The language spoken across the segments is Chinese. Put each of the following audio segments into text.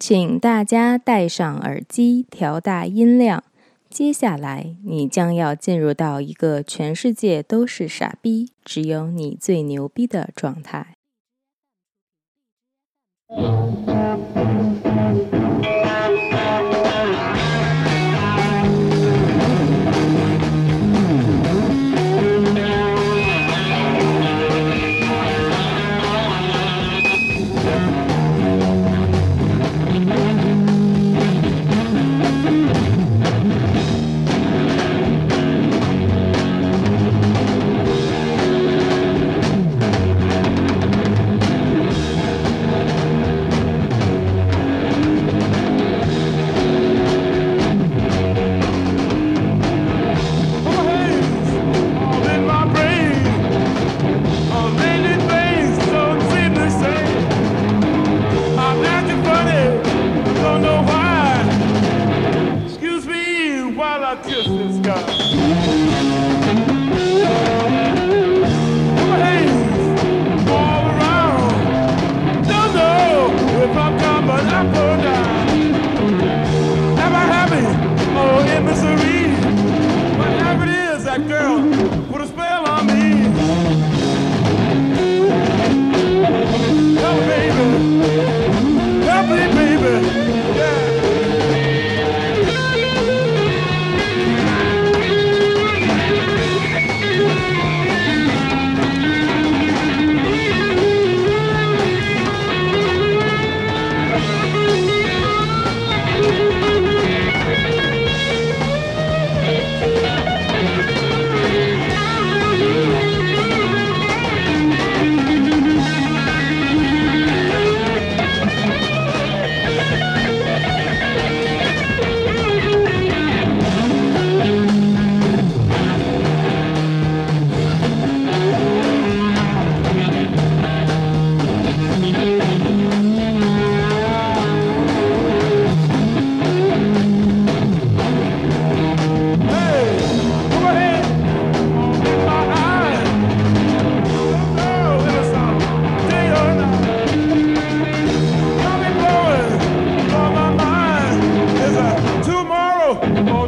请大家戴上耳机，调大音量。接下来，你将要进入到一个全世界都是傻逼，只有你最牛逼的状态。not just this guy.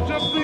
just the